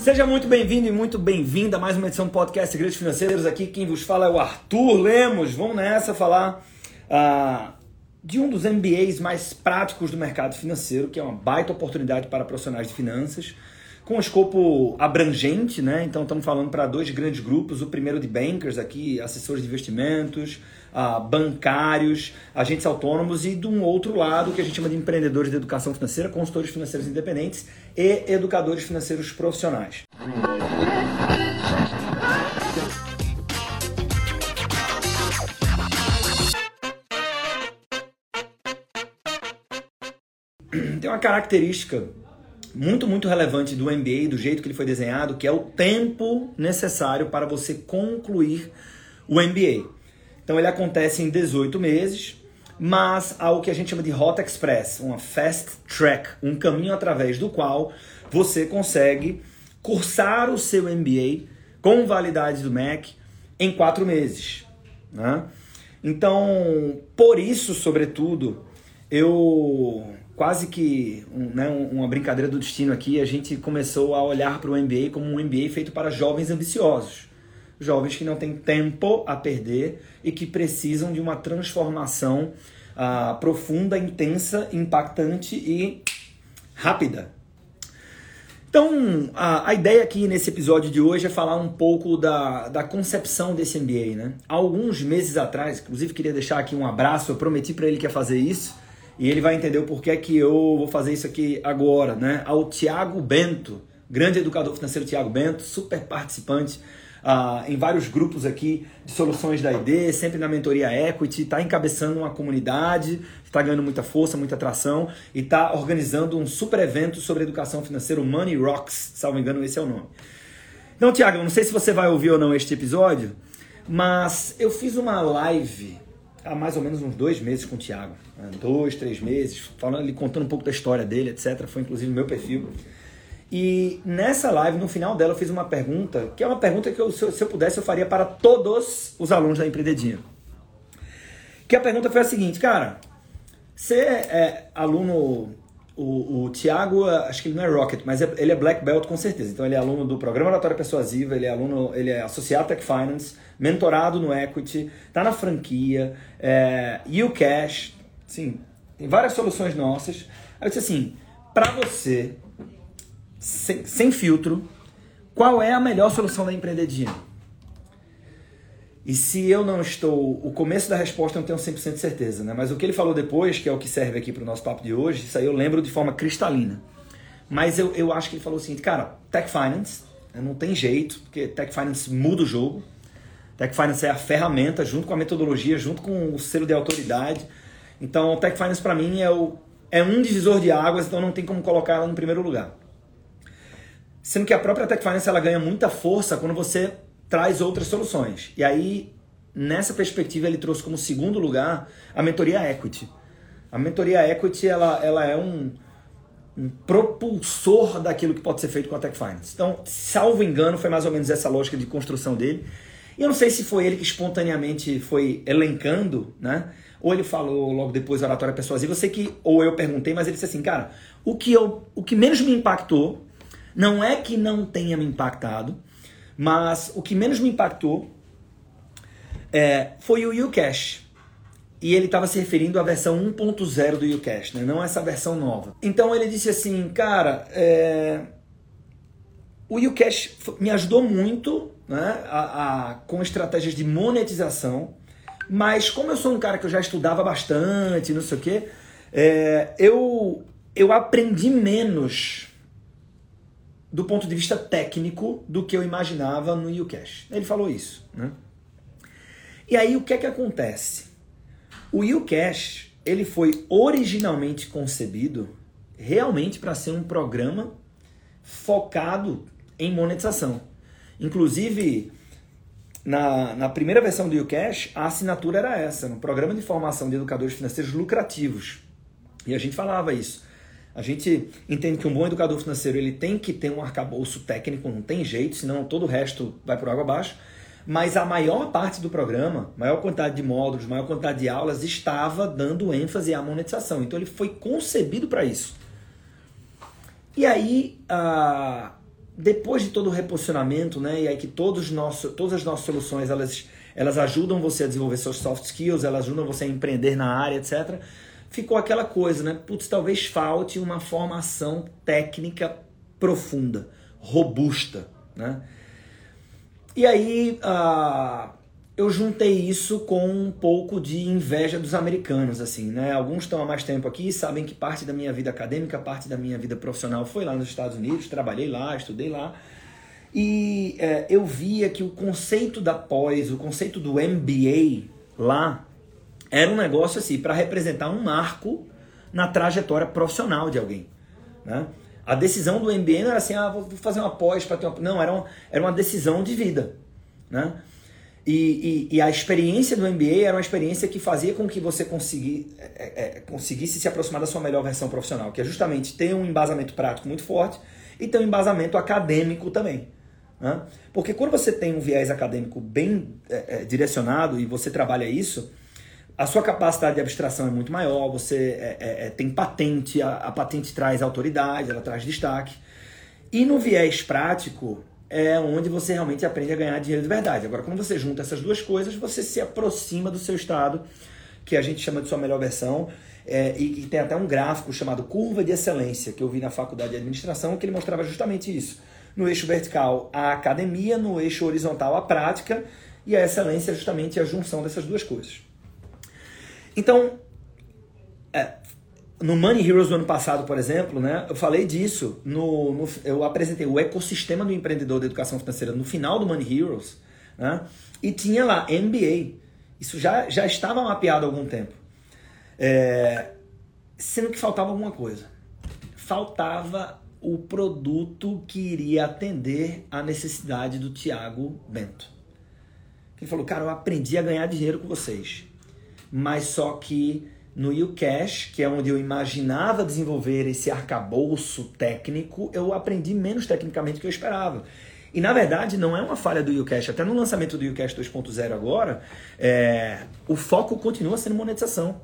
Seja muito bem-vindo e muito bem-vinda a mais uma edição do podcast Segredos Financeiros. Aqui quem vos fala é o Arthur Lemos. Vamos nessa falar uh, de um dos MBAs mais práticos do mercado financeiro, que é uma baita oportunidade para profissionais de finanças, com um escopo abrangente, né? Então estamos falando para dois grandes grupos. O primeiro de bankers aqui, assessores de investimentos, uh, bancários, agentes autônomos e de um outro lado que a gente chama de empreendedores de educação financeira, consultores financeiros independentes e educadores financeiros profissionais. Tem uma característica muito, muito relevante do MBA, do jeito que ele foi desenhado, que é o tempo necessário para você concluir o MBA. Então ele acontece em 18 meses, mas há o que a gente chama de Rota Express, uma fast track, um caminho através do qual você consegue cursar o seu MBA com validade do MEC em quatro meses. Né? Então, por isso, sobretudo, eu quase que um, né, uma brincadeira do destino aqui, a gente começou a olhar para o MBA como um MBA feito para jovens ambiciosos jovens que não têm tempo a perder e que precisam de uma transformação uh, profunda, intensa, impactante e rápida. Então, a, a, ideia aqui nesse episódio de hoje é falar um pouco da, da concepção desse MBA. Né? Alguns meses atrás, inclusive queria deixar aqui um abraço, eu prometi para ele que ia fazer isso, e ele vai entender o porquê que eu vou fazer isso aqui agora. Né? Ao Tiago Bento, grande educador financeiro Tiago Bento, super participante ah, em vários grupos aqui de soluções da ID, sempre na mentoria Equity, está encabeçando uma comunidade, está ganhando muita força, muita atração e está organizando um super evento sobre educação financeira, Money Rocks, salvo engano, esse é o nome. Então, Tiago, não sei se você vai ouvir ou não este episódio, mas eu fiz uma live há mais ou menos uns dois meses com o Tiago, né? dois, três meses, falando, ele contando um pouco da história dele, etc. Foi inclusive no meu perfil. E nessa live, no final dela, eu fiz uma pergunta, que é uma pergunta que eu, se, eu, se eu pudesse, eu faria para todos os alunos da Empreendedinha. Que a pergunta foi a seguinte, cara, você é aluno, o, o Tiago, acho que ele não é Rocket, mas é, ele é Black Belt com certeza. Então ele é aluno do Programa Oratória Persuasiva, ele é aluno, ele é associado Tech Finance, mentorado no Equity, tá na franquia, é, Ucash, sim, tem várias soluções nossas. Aí eu disse assim, para você sem, sem filtro, qual é a melhor solução da empreendedinha? E se eu não estou. O começo da resposta eu não tenho 100% de certeza, né? Mas o que ele falou depois, que é o que serve aqui para o nosso papo de hoje, isso aí eu lembro de forma cristalina. Mas eu, eu acho que ele falou o seguinte, cara, Tech Finance, né, não tem jeito, porque Tech Finance muda o jogo. Tech Finance é a ferramenta, junto com a metodologia, junto com o selo de autoridade. Então, Tech Finance para mim é, o, é um divisor de águas, então não tem como colocar ela no primeiro lugar. Sendo que a própria Tech Finance ela ganha muita força quando você traz outras soluções. E aí, nessa perspectiva, ele trouxe como segundo lugar a mentoria Equity. A mentoria Equity ela, ela é um, um propulsor daquilo que pode ser feito com a Tech Finance. Então, salvo engano, foi mais ou menos essa lógica de construção dele. E eu não sei se foi ele que espontaneamente foi elencando, né? Ou ele falou logo depois oratória persuasiva. Eu sei que, ou eu perguntei, mas ele disse assim, cara, o que, eu, o que menos me impactou não é que não tenha me impactado, mas o que menos me impactou é, foi o Ucash. E ele estava se referindo à versão 1.0 do Ucash, né? não essa versão nova. Então ele disse assim, cara, é... o Ucash me ajudou muito né, a, a, com estratégias de monetização, mas como eu sou um cara que eu já estudava bastante, não sei o quê, é, eu, eu aprendi menos do ponto de vista técnico do que eu imaginava no Ucash. Ele falou isso, né? E aí o que é que acontece? O Ucash, ele foi originalmente concebido realmente para ser um programa focado em monetização. Inclusive, na, na primeira versão do Ucash, a assinatura era essa, um programa de formação de educadores financeiros lucrativos. E a gente falava isso. A gente entende que um bom educador financeiro ele tem que ter um arcabouço técnico, não tem jeito, senão todo o resto vai por água abaixo. Mas a maior parte do programa, maior quantidade de módulos, maior quantidade de aulas, estava dando ênfase à monetização. Então ele foi concebido para isso. E aí, depois de todo o reposicionamento, né, e aí que todos nosso, todas as nossas soluções elas, elas ajudam você a desenvolver seus soft skills, elas ajudam você a empreender na área, etc. Ficou aquela coisa, né? Putz, talvez falte uma formação técnica profunda, robusta, né? E aí, uh, eu juntei isso com um pouco de inveja dos americanos, assim, né? Alguns estão há mais tempo aqui e sabem que parte da minha vida acadêmica, parte da minha vida profissional foi lá nos Estados Unidos, trabalhei lá, estudei lá. E é, eu via que o conceito da pós, o conceito do MBA lá, era um negócio assim, para representar um marco na trajetória profissional de alguém, né? A decisão do MBA não era assim, ah, vou fazer uma pós para ter uma... Não, era uma, era uma decisão de vida, né? E, e, e, a experiência do MBA era uma experiência que fazia com que você consegui, é, é, é, conseguisse se aproximar da sua melhor versão profissional, que é justamente ter um embasamento prático muito forte e ter um embasamento acadêmico também. Né? Porque quando você tem um viés acadêmico bem é, é, direcionado e você trabalha isso, a sua capacidade de abstração é muito maior, você é, tem patente, a, a patente traz autoridade, ela traz destaque. E no viés prático, é onde você realmente aprende a ganhar dinheiro de verdade. Agora, quando você junta essas duas coisas, você se aproxima do seu estado, que a gente chama de sua melhor versão, é, e que tem até um gráfico chamado curva de excelência, que eu vi na faculdade de administração, que ele mostrava justamente isso. No eixo vertical, a academia, no eixo horizontal, a prática, e a excelência é justamente a junção dessas duas coisas. Então, é, no Money Heroes do ano passado, por exemplo, né, eu falei disso. No, no, eu apresentei o ecossistema do empreendedor da educação financeira no final do Money Heroes. Né, e tinha lá MBA. Isso já, já estava mapeado há algum tempo. É, sendo que faltava alguma coisa. Faltava o produto que iria atender a necessidade do Tiago Bento. Ele falou, cara, eu aprendi a ganhar dinheiro com vocês. Mas só que no UCash, que é onde eu imaginava desenvolver esse arcabouço técnico, eu aprendi menos tecnicamente do que eu esperava. E na verdade não é uma falha do UCash. Até no lançamento do UCash 2.0 agora, é, o foco continua sendo monetização.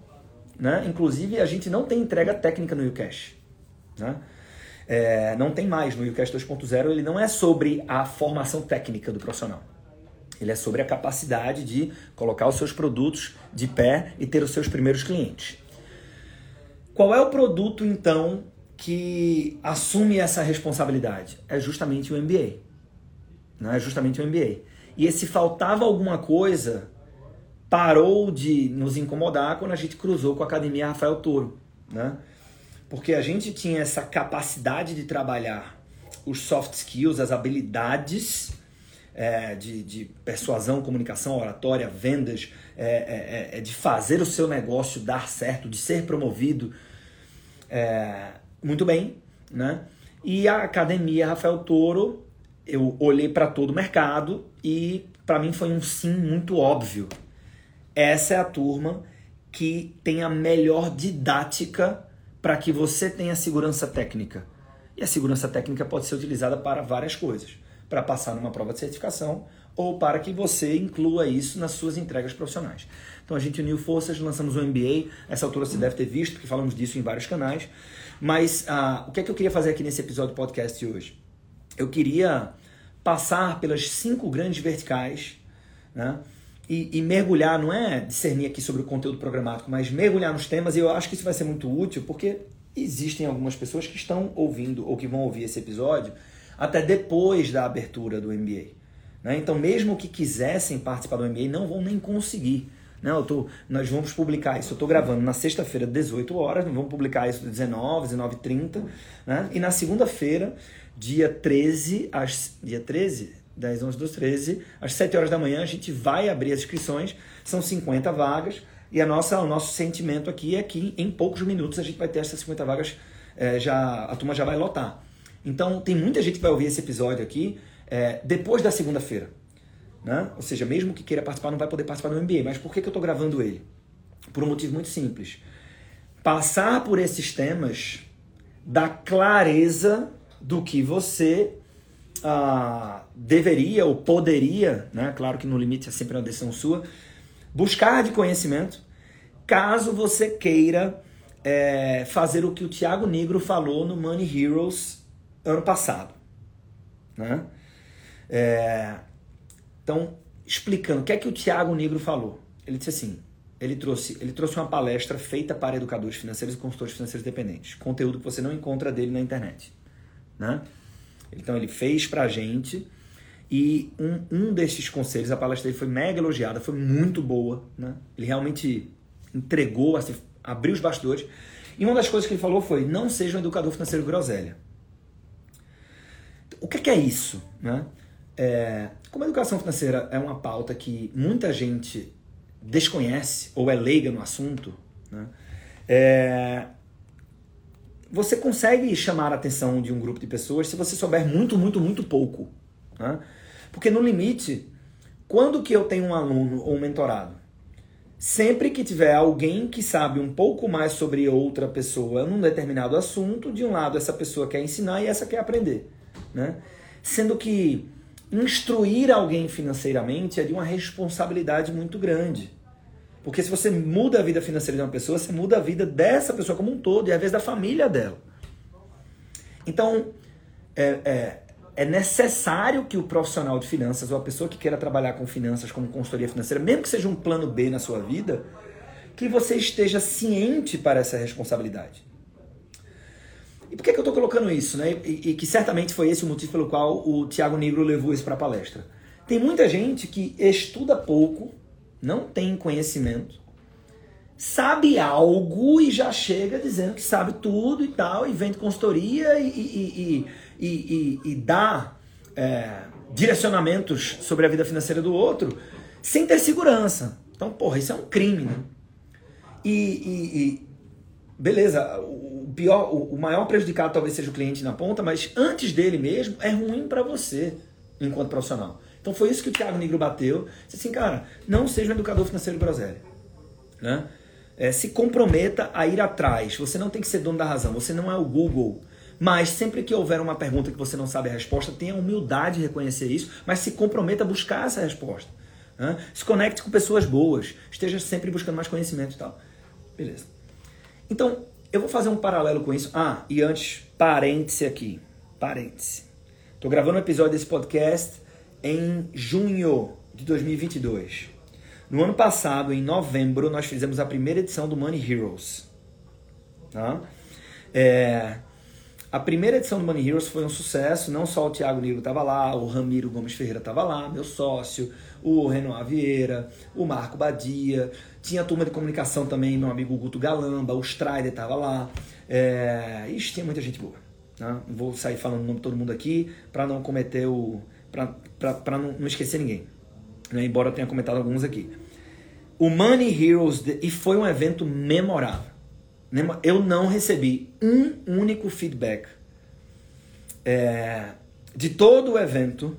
Né? Inclusive a gente não tem entrega técnica no UCash. Né? É, não tem mais no UCash 2.0, ele não é sobre a formação técnica do profissional. Ele é sobre a capacidade de colocar os seus produtos de pé e ter os seus primeiros clientes. Qual é o produto, então, que assume essa responsabilidade? É justamente o MBA. Não é justamente o MBA. E se faltava alguma coisa, parou de nos incomodar quando a gente cruzou com a Academia Rafael Toro. Né? Porque a gente tinha essa capacidade de trabalhar os soft skills, as habilidades é, de, de, persuasão, comunicação, oratória, vendas, é, é, é, é, de fazer o seu negócio dar certo, de ser promovido. Muito bem, né? E a academia Rafael Toro, eu olhei para todo o mercado e para mim foi um sim muito óbvio. Essa é a turma que tem a melhor didática para que você tenha segurança técnica. E a segurança técnica pode ser utilizada para várias coisas para passar numa prova de certificação ou para que você inclua isso nas suas entregas profissionais. Então a gente uniu forças, lançamos o MBA. Essa altura você deve ter visto, porque falamos disso em vários canais. Mas ah, o que é que eu queria fazer aqui nesse episódio do podcast de hoje? Eu queria passar pelas cinco grandes verticais, né? E, e, mergulhar, não é discernir aqui sobre o conteúdo programático, mas mergulhar nos temas, e eu acho que isso vai ser muito útil, porque existem algumas pessoas que estão ouvindo ou que vão ouvir esse episódio até depois da abertura do MBA. Né? Então, mesmo que quisessem participar do MBA, não vão nem conseguir. Né? Eu tô, nós vamos publicar isso. Eu estou gravando na sexta-feira, 18 horas, vamos publicar isso 19, 19 30 né? E na segunda-feira, dia 13, às, dia 13, 10, 11, 12, 13, às 7 horas da manhã, a gente vai abrir as inscrições. São 50 vagas. E a nossa, o nosso sentimento aqui é que em poucos minutos a gente vai ter essas 50 vagas, é, já, a turma já vai lotar. Então, tem muita gente que vai ouvir esse episódio aqui é, depois da segunda-feira. Né? Ou seja, mesmo que queira participar, não vai poder participar do MBA. Mas por que, que eu estou gravando ele? Por um motivo muito simples. Passar por esses temas dá clareza do que você ah, deveria ou poderia, né? claro que no limite é sempre uma decisão sua, buscar de conhecimento, caso você queira é, fazer o que o Tiago Negro falou no Money Heroes ano passado. Né? É, então, explicando, o que é que o Tiago Negro falou? Ele disse assim, ele trouxe, ele trouxe uma palestra feita para educadores financeiros e consultores financeiros dependentes. Conteúdo que você não encontra dele na internet. Né? Então ele fez pra gente e um, um desses conselhos, a palestra dele foi mega elogiada, foi muito boa. Né? Ele realmente entregou, assim, abriu os bastidores. E uma das coisas que ele falou foi: não seja um educador financeiro groselha. O que é isso? Né? É, como a educação financeira é uma pauta que muita gente desconhece ou é leiga no assunto, né? é, você consegue chamar a atenção de um grupo de pessoas se você souber muito, muito, muito pouco. Né? Porque no limite, quando que eu tenho um aluno ou um mentorado? Sempre que tiver alguém que sabe um pouco mais sobre outra pessoa num determinado assunto, de um lado essa pessoa quer ensinar e essa quer aprender. Né? Sendo que instruir alguém financeiramente é de uma responsabilidade muito grande. Porque se você muda a vida financeira de uma pessoa, você muda a vida dessa pessoa como um todo e às vezes da família dela. Então, é, é, é necessário que o profissional de finanças ou a pessoa que queira trabalhar com finanças como consultoria financeira, mesmo que seja um plano B na sua vida, que você esteja ciente para essa responsabilidade. E por que, que eu estou colocando isso? Né? E, e, que certamente foi esse o motivo pelo qual o Tiago Negro levou isso para a palestra. Tem muita gente que estuda pouco, não tem conhecimento, sabe algo e já chega dizendo que sabe tudo e tal, e vende consultoria e, e, e, e dá é, direcionamentos sobre a vida financeira do outro sem ter segurança. Então, porra, isso é um crime, né? E, beleza, o pior, o maior prejudicado talvez seja o cliente na ponta, mas antes dele mesmo é ruim para você enquanto profissional. Então foi isso que o Thiago Negro bateu. Disse assim, cara, não seja um educador financeiro groselha. Né? É, se comprometa a ir atrás. Você não tem que ser dono da razão. Você não é o Google. Mas sempre que houver uma pergunta que você não sabe a resposta, tenha humildade de reconhecer isso, mas se comprometa a buscar essa resposta. Né? Se conecte com pessoas boas. Esteja sempre buscando mais conhecimento e tal. Beleza. Então, eu vou fazer um paralelo com isso. Ah, e antes, parêntese aqui. Parêntese. Estou gravando um episódio desse podcast em junho de 2022. No ano passado, em novembro, nós fizemos a primeira edição do Money Heroes. Tá? É, a primeira edição do Money Heroes foi um sucesso, não só o Thiago Negro estava lá, o Ramiro Gomes Ferreira estava lá, meu sócio, o Renoir Vieira, o Marco Badia, tinha a turma de comunicação também, meu amigo Guto Galamba, o Strider estava lá, é... Tinha muita gente boa. Né? Vou sair falando o nome de todo mundo aqui para não cometer o para não, não, esquecer ninguém. Né? Embora eu tenha comentado alguns aqui. O Money Heroes, e foi um evento memorável. Eu não recebi um único feedback é, de todo o evento,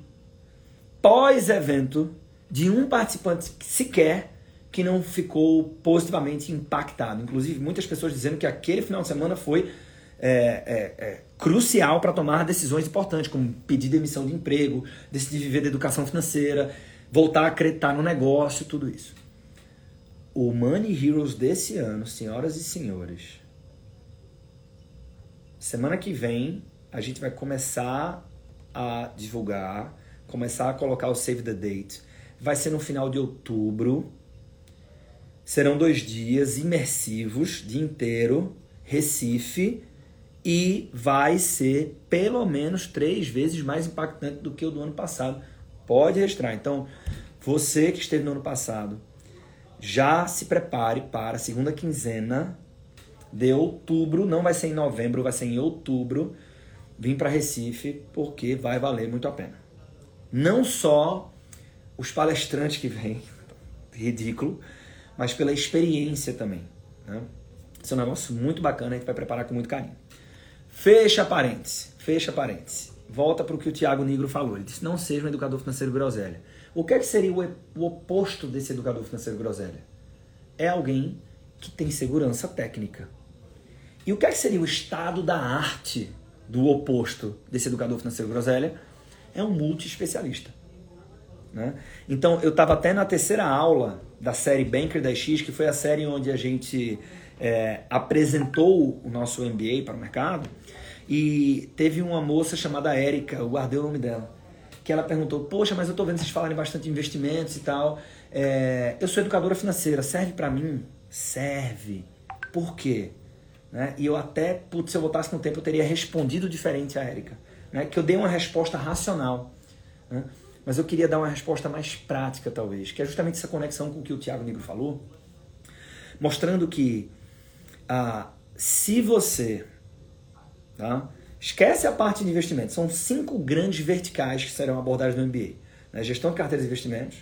pós-evento, de um participante sequer que não ficou positivamente impactado. Inclusive, muitas pessoas dizendo que aquele final de semana foi é, é, é, crucial para tomar decisões importantes, como pedir demissão de emprego, decidir viver da educação financeira, voltar a acreditar no negócio, tudo isso. O Money Heroes desse ano, senhoras e senhores, semana que vem a gente vai começar a divulgar, começar a colocar o save the date. Vai ser no final de outubro. Serão dois dias imersivos, dia inteiro, Recife, e vai ser pelo menos três vezes mais impactante do que o do ano passado. Pode registrar. Então, você que esteve no ano passado, já se prepare para a segunda quinzena de outubro. Não vai ser em novembro, vai ser em outubro. Vim para Recife porque vai valer muito a pena. Não só os palestrantes que vêm, ridículo, mas pela experiência também. Né? Isso é um negócio muito bacana, a gente vai preparar com muito carinho. Fecha parênteses, fecha parênteses. Volta para o que o Tiago Negro falou. Ele disse: não seja um educador financeiro groselha. O que, é que seria o, oposto desse educador financeiro groselha? É alguém que tem segurança técnica. E o que, é que seria o estado da arte do oposto desse educador financeiro groselha? É um multi-especialista. Né? Então, eu estava até na terceira aula da série Banker da X, que foi a série onde a gente é, apresentou o nosso MBA para o mercado. E teve uma moça chamada Érica, eu guardei o nome dela, que ela perguntou: Poxa, mas eu tô vendo vocês falarem bastante de investimentos e tal. É, eu sou educadora financeira, serve para mim? Serve. Por quê? Né? E eu até, putz, se eu voltasse no tempo, eu teria respondido diferente a Érica. Né? Que eu dei uma resposta racional. Né? Mas eu queria dar uma resposta mais prática, talvez, que é justamente essa conexão com o que o Tiago Negro falou, mostrando que ah, se você tá, esquece a parte de investimento, são cinco grandes verticais que serão abordados no MBA: né? gestão de carteiras de investimentos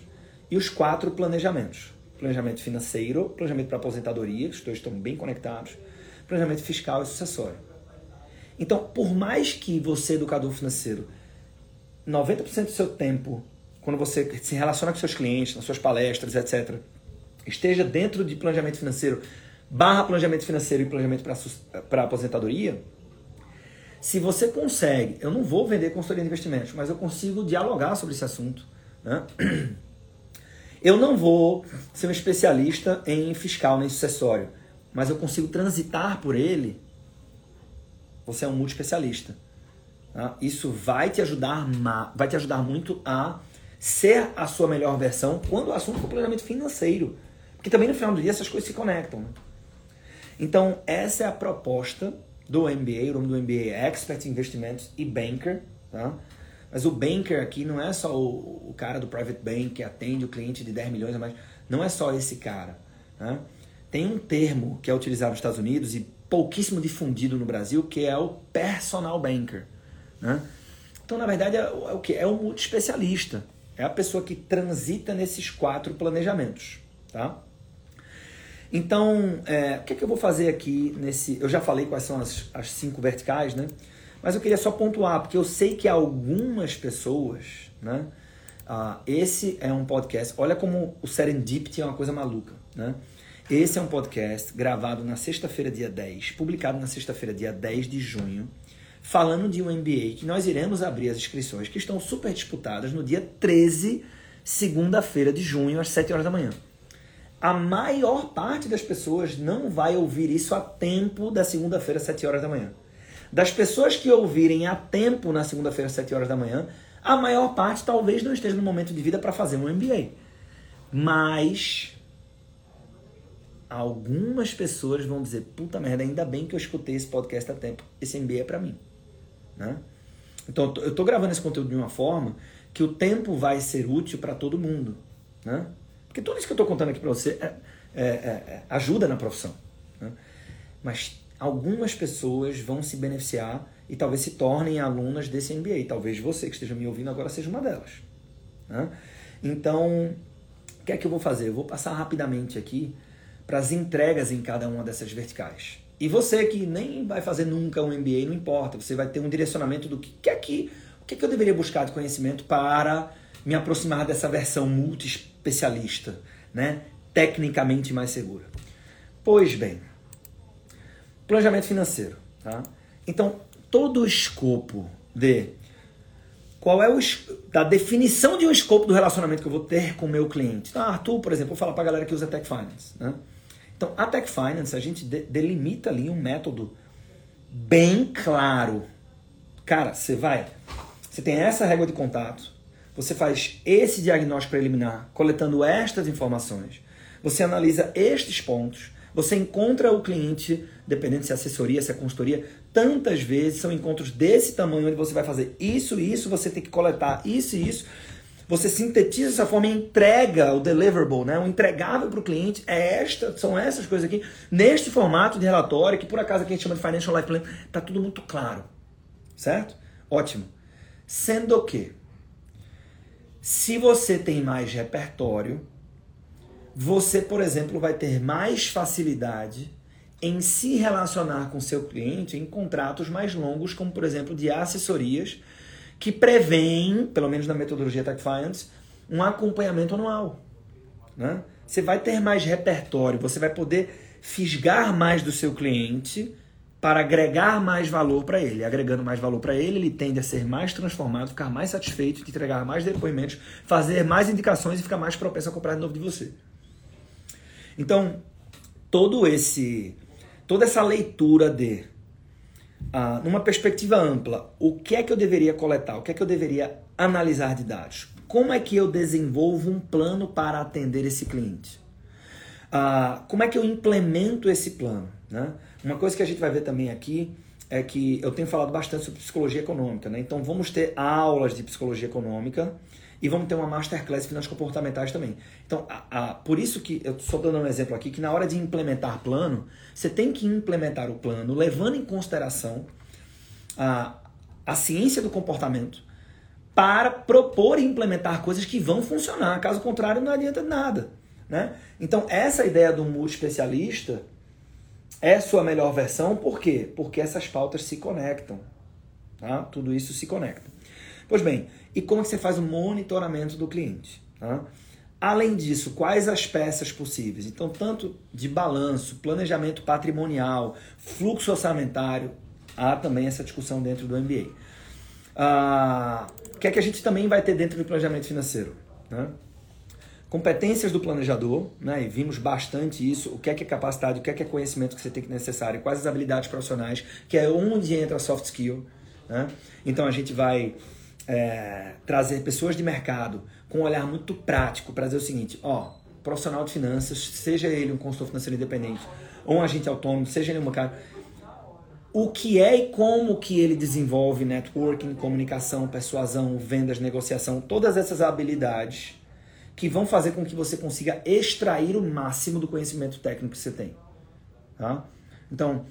e os quatro planejamentos: planejamento financeiro, planejamento para aposentadoria, os dois estão bem conectados, planejamento fiscal e sucessório. Então, por mais que você, educador financeiro, 90% do seu tempo, quando você se relaciona com seus clientes, nas suas palestras, etc., esteja dentro de planejamento financeiro, barra planejamento financeiro e planejamento para aposentadoria, se você consegue, eu não vou vender consultoria de investimentos, mas eu consigo dialogar sobre esse assunto. Né? Eu não vou ser um especialista em fiscal nem sucessório, mas eu consigo transitar por ele. Você é um multi-especialista. Tá? Isso vai te ajudar, vai te ajudar muito a ser a sua melhor versão quando o assunto for planejamento financeiro. Porque também no final do dia essas coisas se conectam. Né? Então, essa é a proposta do MBA. O nome do MBA é Expert Investimentos e Banker. Tá? Mas o banker aqui não é só o, o, cara do private bank que atende o cliente de 10 milhões a mais. Não é só esse cara. Né? Tem um termo que é utilizado nos Estados Unidos e pouquíssimo difundido no Brasil, que é o personal banker. Né? Então, na verdade, é, é o que? É um multi-especialista. É a pessoa que transita nesses quatro planejamentos. Tá? Então, é, o que, é que eu vou fazer aqui nesse. Eu já falei quais são as, as cinco verticais, né? Mas eu queria só pontuar, porque eu sei que algumas pessoas, né? Ah, esse é um podcast. Olha como o Serendipity é uma coisa maluca, né? Esse é um podcast gravado na sexta-feira, dia 10, publicado na sexta-feira, dia 10 de junho falando de um MBA que nós iremos abrir as inscrições que estão super disputadas no dia 13, segunda-feira de junho, às 7 horas da manhã. A maior parte das pessoas não vai ouvir isso a tempo da segunda-feira, às 7 horas da manhã. Das pessoas que ouvirem a tempo na segunda-feira, às 7 horas da manhã, a maior parte talvez não esteja no momento de vida para fazer um MBA. Mas algumas pessoas vão dizer: puta merda, ainda bem que eu escutei esse podcast a tempo. Esse MBA é para mim. Né? Então, eu estou gravando esse conteúdo de uma forma que o tempo vai ser útil para todo mundo. Né? Porque tudo isso que eu estou contando aqui para você é, é, é, é, ajuda na profissão. Né? Mas algumas pessoas vão se beneficiar e talvez se tornem alunas desse MBA. Talvez você que esteja me ouvindo agora seja uma delas. Né? Então, o que é que eu vou fazer? Eu vou passar rapidamente aqui para as entregas em cada uma dessas verticais. E você que nem vai fazer nunca um MBA, não importa, você vai ter um direcionamento do que, é que, o que, é que eu deveria buscar de conhecimento para me aproximar dessa versão multi-especialista, né? tecnicamente mais segura. Pois bem, planejamento financeiro. Tá? Então, todo o escopo de qual é o da definição de um escopo do relacionamento que eu vou ter com o meu cliente. Então, Arthur, por exemplo, vou falar para a galera que usa Tech Finance. Né? Então, a Tech Finance, a gente delimita ali um método bem claro. Cara, você vai, você tem essa régua de contato, você faz esse diagnóstico preliminar, coletando estas informações, você analisa estes pontos, você encontra o cliente, dependendo se é assessoria, se é consultoria, tantas vezes são encontros desse tamanho onde você vai fazer isso isso, você tem que coletar isso e isso você sintetiza essa forma e entrega o deliverable, né? o entregável para o cliente. É esta, são essas coisas aqui, neste formato de relatório, que por acaso aqui a gente chama de Financial Life Plan, está tudo muito claro. Certo? Ótimo. Sendo que, se você tem mais repertório, você, por exemplo, vai ter mais facilidade em se relacionar com seu cliente em contratos mais longos, como por exemplo de assessorias que prevêem, pelo menos na metodologia Tech Finance, um acompanhamento anual. Né? Você vai ter mais repertório, você vai poder fisgar mais do seu cliente para agregar mais valor para ele. Agregando mais valor para ele, ele tende a ser mais transformado, ficar mais satisfeito, de entregar mais depoimentos, fazer mais indicações e ficar mais propenso a comprar de novo de você. Então, todo esse toda essa leitura de ah, numa perspectiva ampla, o que é que eu deveria coletar? O que é que eu deveria analisar de dados? Como é que eu desenvolvo um plano para atender esse cliente? Como é que eu implemento esse plano? Né? Uma coisa que a gente vai ver também aqui é que eu tenho falado bastante sobre psicologia econômica, né? Então vamos ter aulas de psicologia econômica e vamos ter uma masterclass de finanças comportamentais também. Então, a, a, por isso que eu estou dando um exemplo aqui que na hora de implementar plano, você tem que implementar o plano levando em consideração a, a ciência do comportamento para propor e implementar coisas que vão funcionar. Caso contrário, não adianta nada. Né? Então, essa ideia do multi-especialista é sua melhor versão, por quê? Porque essas pautas se conectam. Tá? Tudo isso se conecta. Pois bem, e como que você faz o monitoramento do cliente? Tá? Além disso, quais as peças possíveis? Então, tanto de balanço, planejamento patrimonial, fluxo orçamentário, há também essa discussão dentro do MBA. Ah, o que é que a gente também vai ter dentro do planejamento financeiro? Né? Competências do planejador, né? e vimos bastante isso, o que é que é capacidade, o que é que é conhecimento que você tem que necessário, quais as habilidades profissionais, que é onde entra a soft skill. Né? Então a gente vai é, trazer pessoas de mercado com um olhar muito prático para dizer o seguinte, ó, profissional de finanças, seja ele um consultor financeiro independente ou um agente autônomo, seja ele um cara, o que é e como que ele desenvolve networking, comunicação, persuasão, vendas, negociação, todas essas habilidades que vão fazer com que você consiga extrair o máximo do conhecimento técnico que você tem. Tá? Então,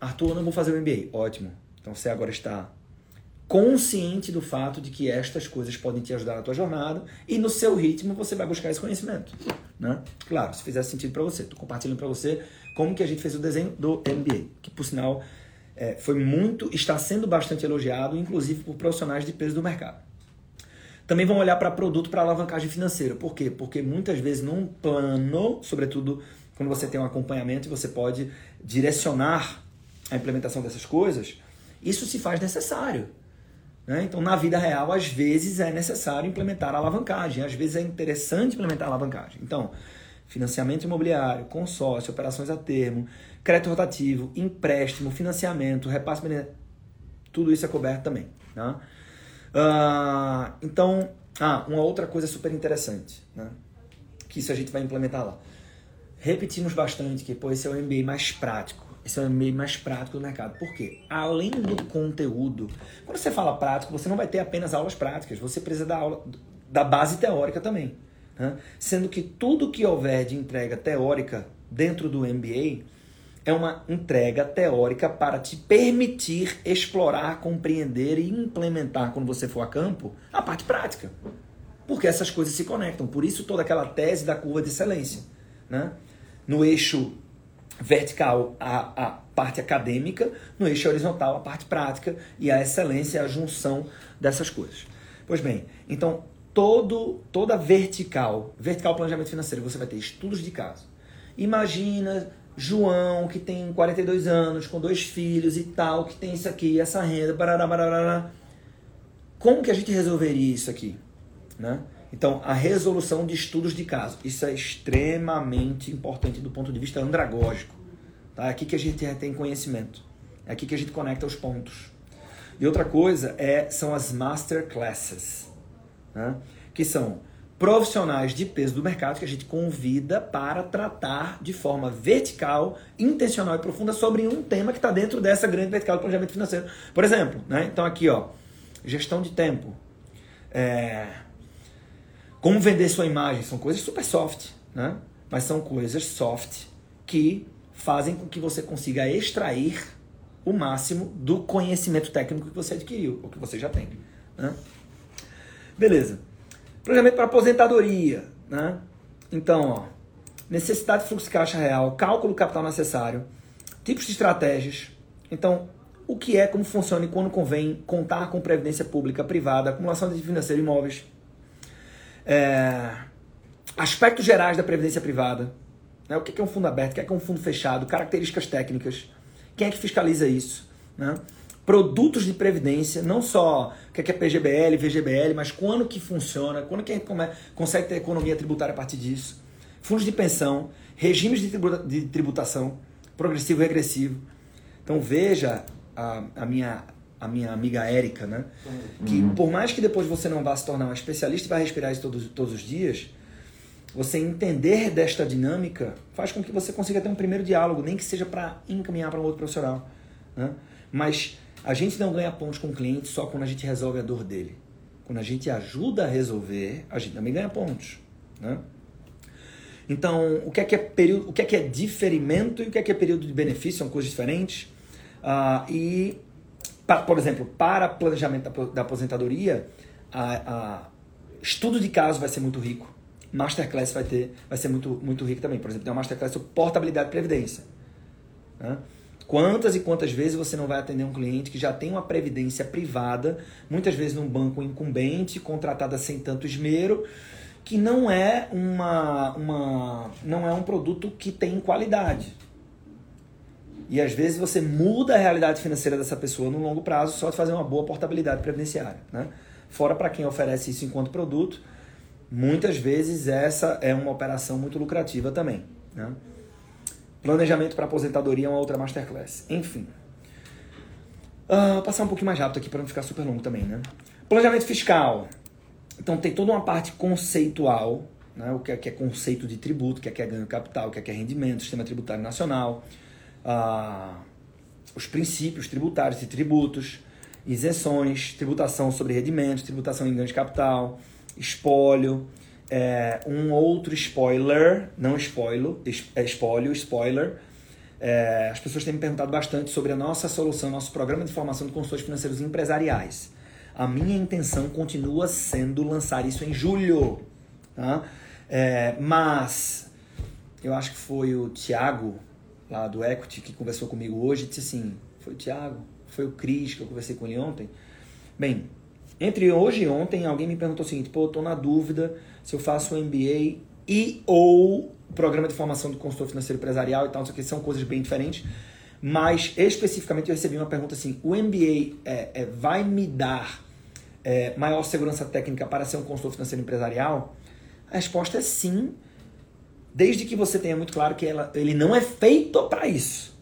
Arthur, eu não vou fazer o MBA. Ótimo. Então você agora está consciente do fato de que estas coisas podem te ajudar na tua jornada e no seu ritmo você vai buscar esse conhecimento, né? Claro, se fizer sentido para você, estou compartilhando para você como que a gente fez o desenho do MBA, que por sinal é, foi muito, está sendo bastante elogiado, inclusive por profissionais de peso do mercado. Também vão olhar para produto para alavancagem financeira. Por quê? Porque muitas vezes num plano, sobretudo quando você tem um acompanhamento e você pode direcionar a implementação dessas coisas, isso se faz necessário. Né? Então, na vida real, às vezes é necessário implementar a alavancagem, às vezes é interessante implementar a alavancagem. Então, financiamento imobiliário, consórcio, operações a termo, crédito rotativo, empréstimo, financiamento, repasse, tudo isso é coberto também. Tá? Uh, então, ah, uma outra coisa super interessante, né? que isso a gente vai implementar lá. Repetimos bastante que pô, esse é o MBA mais prático. Esse é o MBA mais prático do mercado. Por quê? Além do conteúdo, quando você fala prático, você não vai ter apenas aulas práticas, você precisa da aula da base teórica também. Né? Sendo que tudo que houver de entrega teórica dentro do MBA é uma entrega teórica para te permitir explorar, compreender e implementar, quando você for a campo, a parte prática. Porque essas coisas se conectam. Por isso, toda aquela tese da curva de excelência. Né? No eixo vertical, a, a parte acadêmica, no eixo horizontal, a parte prática, e a excelência é a junção dessas coisas. Pois bem, então, todo, toda vertical, vertical planejamento financeiro, você vai ter estudos de caso. Imagina João, que tem 42 anos, com dois filhos e tal, que tem isso aqui, essa renda, barará, barará. Como que a gente resolveria isso aqui? Né? Então, a resolução de estudos de caso. Isso é extremamente importante do ponto de vista andragógico. Tá? É aqui que a gente tem conhecimento. É aqui que a gente conecta os pontos. E outra coisa é, são as masterclasses, né? que são profissionais de peso do mercado que a gente convida para tratar de forma vertical, intencional e profunda sobre um tema que está dentro dessa grande vertical do planejamento financeiro. Por exemplo, né? então aqui, ó, gestão de tempo, é... como vender sua imagem, são coisas super soft, né? mas são coisas soft que fazem com que você consiga extrair o máximo do conhecimento técnico que você adquiriu, ou que você já tem. Né? Beleza. Planejamento para aposentadoria, né? Então, ó, necessidade de fluxo de caixa real, cálculo do capital necessário, tipos de estratégias. Então, o que é, como funciona e quando convém contar com previdência pública, privada, acumulação de financeiro imóveis. É, aspectos gerais da previdência privada. Né? O que é um fundo aberto, o que é um fundo fechado, características técnicas. Quem é que fiscaliza isso? Né? produtos de previdência, não só o que é PGBL, VGBL, mas quando que funciona, quando que a gente consegue ter economia tributária a partir disso, fundos de pensão, regimes de tributação, progressivo e regressivo. Então veja a, a minha a minha amiga Érica, né? Que por mais que depois você não vá se tornar um especialista e vai respirar isso todos, todos os dias, você entender desta dinâmica faz com que você consiga ter um primeiro diálogo, nem que seja para encaminhar para um outro profissional. Né? Mas a gente não ganha pontos com o cliente só quando a gente resolve a dor dele. Quando a gente ajuda a resolver, a gente também ganha pontos. Né? Então, o que é que é período, o que é que é diferimento e o que é que é período de benefício são coisas diferentes. Uh, e, por exemplo, para planejamento da, aposentadoria, a, a, estudo de caso vai ser muito rico. Masterclass vai ter, vai ser muito, muito rico também. Por exemplo, tem uma masterclass sobre portabilidade e previdência. Né? Quantas e quantas vezes você não vai atender um cliente que já tem uma previdência privada, muitas vezes num banco incumbente, contratada sem tanto esmero, que não é uma, uma não é um produto que tem qualidade. E às vezes você muda a realidade financeira dessa pessoa no longo prazo só de fazer uma boa portabilidade previdenciária. Né? Fora para quem oferece isso enquanto produto, muitas vezes essa é uma operação muito lucrativa também. Né? Planejamento para aposentadoria é uma outra masterclass. Enfim. Uh, passar um pouquinho mais rápido aqui para não ficar super longo também, né? Planejamento fiscal. Então tem toda uma parte conceitual, né? o que é, que é conceito de tributo, o que é, que é ganho capital, o que é, que é rendimento, sistema tributário nacional, ah, os princípios tributários de tributos, isenções, tributação sobre rendimentos, tributação em ganho de capital, espólio, é, um outro spoiler, não spoiler, é espólio, spoiler. É, as pessoas têm me perguntado bastante sobre a nossa solução, nosso programa de formação de consultores financeiros empresariais. A minha intenção continua sendo lançar isso em julho. Tá? É, mas eu acho que foi o Thiago, lá do Equity, que conversou comigo hoje, disse assim: foi o Thiago, foi o Cris, que eu conversei com ele ontem. Bem, entre hoje e ontem, alguém me perguntou o seguinte: pô, eu tô na dúvida se eu faço um MBA e ou programa de formação do consultor financeiro empresarial e tal, isso aqui são coisas bem diferentes. Mas especificamente eu recebi uma pergunta assim: o MBA é, é, vai me dar é, maior segurança técnica para ser um consultor financeiro empresarial? A resposta é sim, desde que você tenha muito claro que ela, ele não é feito para isso.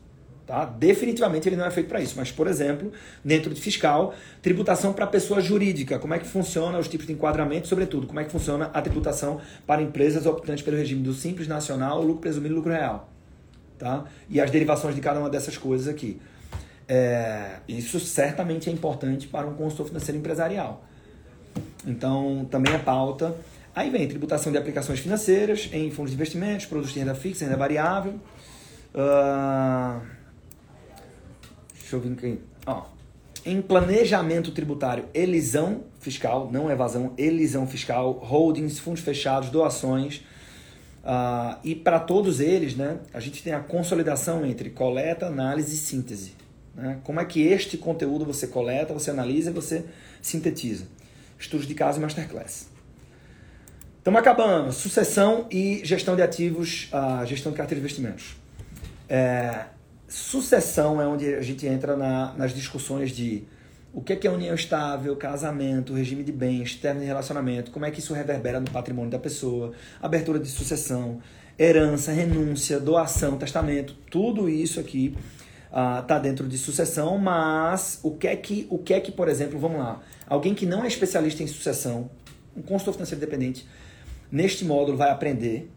Tá? Definitivamente ele não é feito para isso. Mas, por exemplo, dentro de fiscal, tributação para pessoa jurídica, como é que funciona os tipos de enquadramento, sobretudo, como é que funciona a tributação para empresas optantes pelo regime do Simples Nacional, lucro presumido e lucro real. Tá? E as derivações de cada uma dessas coisas aqui. É, isso certamente é importante para um consultor financeiro empresarial. Então, também é pauta. Aí vem tributação de aplicações financeiras em fundos de investimentos, produtos de renda fixa, renda variável. Uh, deixa eu ver aqui. Ó, em planejamento tributário, elisão fiscal, não evasão, elisão fiscal, holdings, fundos fechados, doações. Uh, e para todos eles, né, a gente tem a consolidação entre coleta, análise e síntese. Né? Como é que este conteúdo você coleta, você analisa e você sintetiza? Estudos de caso e masterclass. Estamos acabando. Sucessão e gestão de ativos, a gestão de carteira de investimentos. É, sucessão é onde a gente entra na, nas discussões de o que é, que é união estável, casamento, regime de bens, termo de relacionamento, como é que isso reverbera no patrimônio da pessoa, abertura de sucessão, herança, renúncia, doação, testamento, tudo isso aqui está ah, uh, dentro de sucessão, mas o que é que, o que é que, por exemplo, vamos lá, alguém que não é especialista em sucessão, um consultor financeiro independente, neste módulo vai aprender,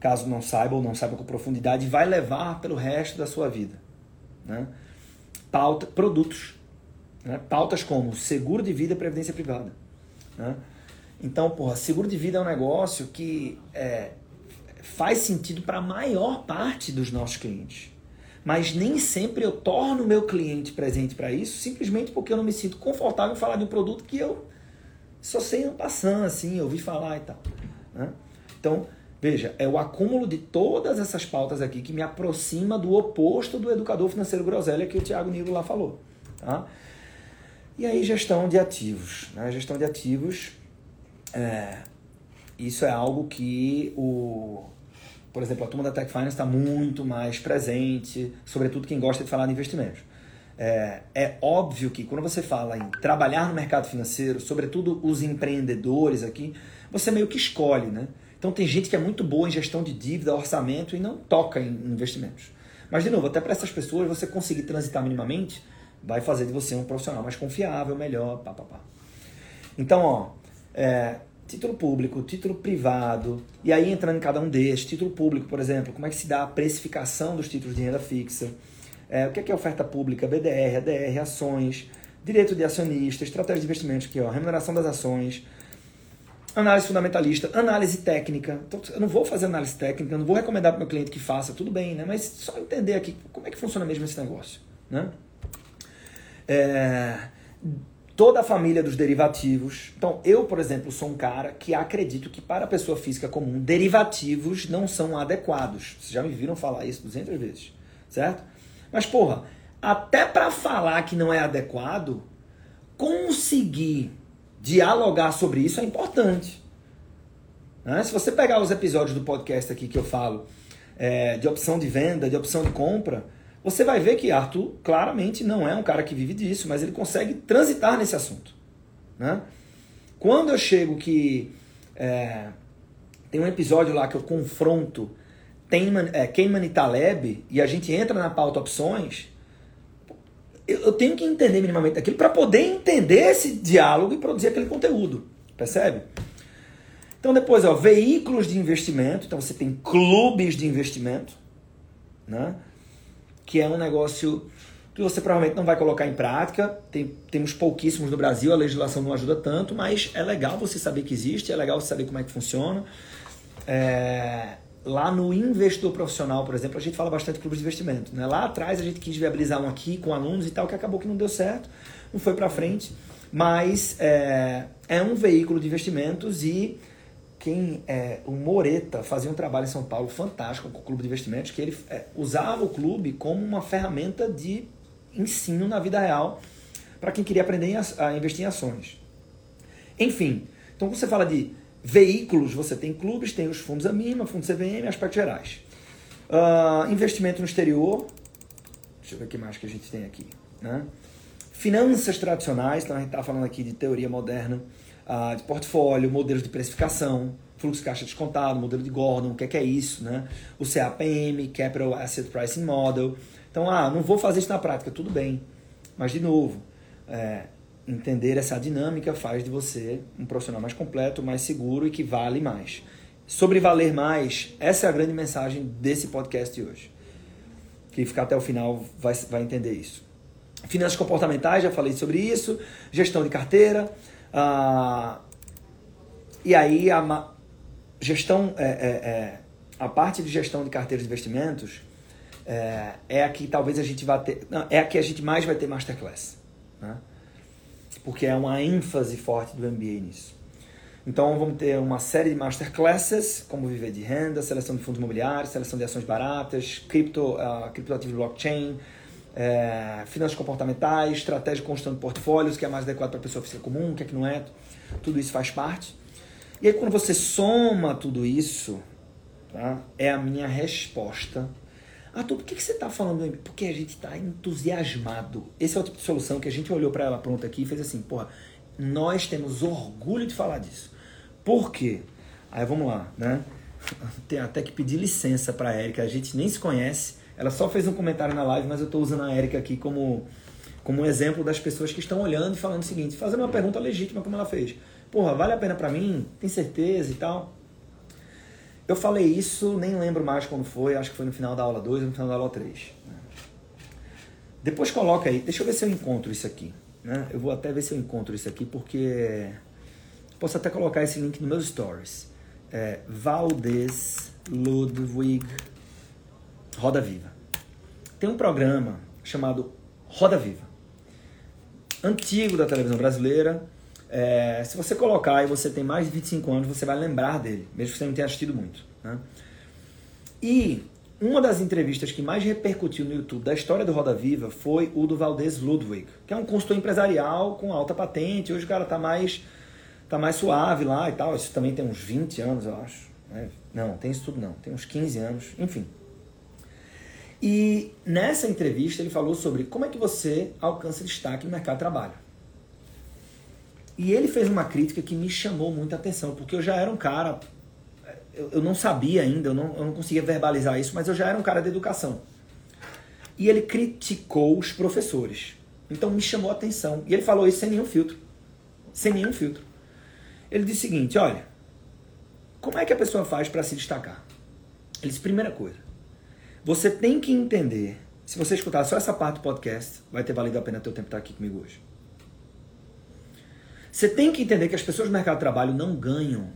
caso não saiba ou não saiba com profundidade, vai levar pelo resto da sua vida. Né? Pauta, produtos, né? pautas como seguro de vida e previdência privada. Né? Então, porra, seguro de vida é um negócio que é, faz sentido para a maior parte dos nossos clientes mas nem sempre eu torno o meu cliente presente para isso, simplesmente porque eu não me sinto confortável em falar de um produto que eu só sei não passando, assim, ouvi falar e tal. Né? Então, veja, é o acúmulo de todas essas pautas aqui que me aproxima do oposto do educador financeiro groselha que o Thiago Nilo lá falou. Tá? E aí, gestão de ativos. Né? Gestão de ativos, é, isso é algo que o por exemplo, a turma da Tech Finance está muito mais presente, sobretudo quem gosta de falar de investimentos. É, é, óbvio que quando você fala em trabalhar no mercado financeiro, sobretudo os empreendedores aqui, você meio que escolhe, né? Então tem gente que é muito boa em gestão de dívida, orçamento e não toca em investimentos. Mas, de novo, até para essas pessoas você conseguir transitar minimamente, vai fazer de você um profissional mais confiável, melhor, pá, pá, pá. Então, ó, é, título público, título privado, e aí entrando em cada um desses, título público, por exemplo, como é que se dá a precificação dos títulos de renda fixa, é, o que é, que é oferta pública, BDR, ADR, ações, direito de acionista, estratégia de investimentos, aqui, ó, remuneração das ações, análise fundamentalista, análise técnica. Então, eu não vou fazer análise técnica, eu não vou recomendar para meu cliente que faça, tudo bem, né? Mas só entender aqui como é que funciona mesmo esse negócio, né? É, toda a família dos derivativos. Então, eu, por exemplo, sou um cara que acredito que para a pessoa física comum, derivativos não são adequados. Vocês já me viram falar isso 200 vezes, certo? Mas, porra, até para falar que não é adequado, conseguir dialogar sobre isso é importante. Né? Se você pegar os episódios do podcast aqui que eu falo é, de opção de venda, de opção de compra, você vai ver que Arthur claramente não é um cara que vive disso, mas ele consegue transitar nesse assunto. Né? Quando eu chego que. É, tem um episódio lá que eu confronto Kahneman, é, Kahneman e Taleb e a gente entra na pauta opções, eu, eu tenho que entender minimamente aquilo para poder entender esse diálogo e produzir aquele conteúdo. Percebe? Então depois, ó, veículos de investimento. Então você tem clubes de investimento, né? que é um negócio que você provavelmente não vai colocar em prática. Tem, temos pouquíssimos no Brasil, a legislação não ajuda tanto, mas é legal você saber que existe, é legal você saber como é que funciona. É, lá no investidor profissional, por exemplo, a gente fala bastante de clubes de investimento. Né? Lá atrás a gente quis viabilizar um aqui com alunos e tal, que acabou que não deu certo, não foi para frente, mas é, é um veículo de investimentos e quem é, o Moreta fazia um trabalho em São Paulo fantástico com o clube de investimentos, que ele é, usava o clube como uma ferramenta de ensino na vida real para quem queria aprender a investir em ações. Enfim, então quando você fala de veículos, você tem clubes, tem os fundos AMIMA, fundos CVM, aspectos gerais. Uh, investimento no exterior, deixa eu ver o que mais que a gente tem aqui. Né? Finanças tradicionais, então a gente está falando aqui de teoria moderna, uh, de portfólio, modelos de precificação, fluxo de caixa descontado, modelo de Gordon, o que é, que é isso, né? O CAPM, Capital Asset Pricing Model. Então, ah, não vou fazer isso na prática, tudo bem. Mas, de novo, é, entender essa dinâmica faz de você um profissional mais completo, mais seguro e que vale mais. Sobre valer mais, essa é a grande mensagem desse podcast de hoje. Quem ficar até o final vai, vai entender isso. Finanças comportamentais, já falei sobre isso. Gestão de carteira. Ah, e aí a gestão, é, é, é, a parte de gestão de carteiras de investimentos é, é a que talvez a gente vá ter, não, é a que a gente mais vai ter masterclass, né? Porque é uma ênfase forte do MBA nisso. Então vamos ter uma série de masterclasses, como viver de renda, seleção de fundos imobiliários, seleção de ações baratas, cripto, uh, blockchain, é, finanças comportamentais, estratégia construção de portfólios, que é mais adequado para a pessoa física comum, o que é que não é. Tudo isso faz parte. E aí quando você soma tudo isso, tá, é a minha resposta. Arthur, por que, que você está falando? Porque a gente está entusiasmado. Esse é o tipo de solução que a gente olhou para ela pronta aqui e fez assim, porra, nós temos orgulho de falar disso. Por quê? Aí vamos lá, né? Tem até que pedir licença para a Érica, a gente nem se conhece. Ela só fez um comentário na live, mas eu estou usando a Érica aqui como, como um exemplo das pessoas que estão olhando e falando o seguinte, fazendo uma pergunta legítima como ela fez. Porra, vale a pena para mim? Tem certeza e tal? Eu falei isso, nem lembro mais quando foi, acho que foi no final da aula 2 ou no final da aula 3. Depois coloca aí, deixa eu ver se eu encontro isso aqui. Né? Eu vou até ver se eu encontro isso aqui, porque posso até colocar esse link nos meus stories. É, Valdez Ludwig Roda Viva. Tem um programa chamado Roda Viva, antigo da televisão brasileira. É, se você colocar e você tem mais de 25 anos, você vai lembrar dele, mesmo que você não tenha assistido muito. Né? E uma das entrevistas que mais repercutiu no YouTube da história do Roda Viva foi o do Valdez Ludwig, que é um consultor empresarial com alta patente. Hoje o cara tá mais, tá mais suave lá e tal. Isso também tem uns 20 anos, eu acho. Né? Não, tem isso tudo não. Tem uns 15 anos, enfim. E nessa entrevista ele falou sobre como é que você alcança destaque no mercado de trabalho. E ele fez uma crítica que me chamou muita atenção, porque eu já era um cara, eu, não sabia ainda, eu não, eu não conseguia verbalizar isso, mas eu já era um cara de educação. E ele criticou os professores. Então me chamou a atenção. E ele falou isso sem nenhum filtro. Sem nenhum filtro. Ele disse o seguinte: olha, como é que a pessoa faz para se destacar? Ele disse: primeira coisa, você tem que entender. Se você escutar só essa parte do podcast, vai ter valido a pena teu tempo estar aqui comigo hoje. Você tem que entender que as pessoas do mercado de trabalho não ganham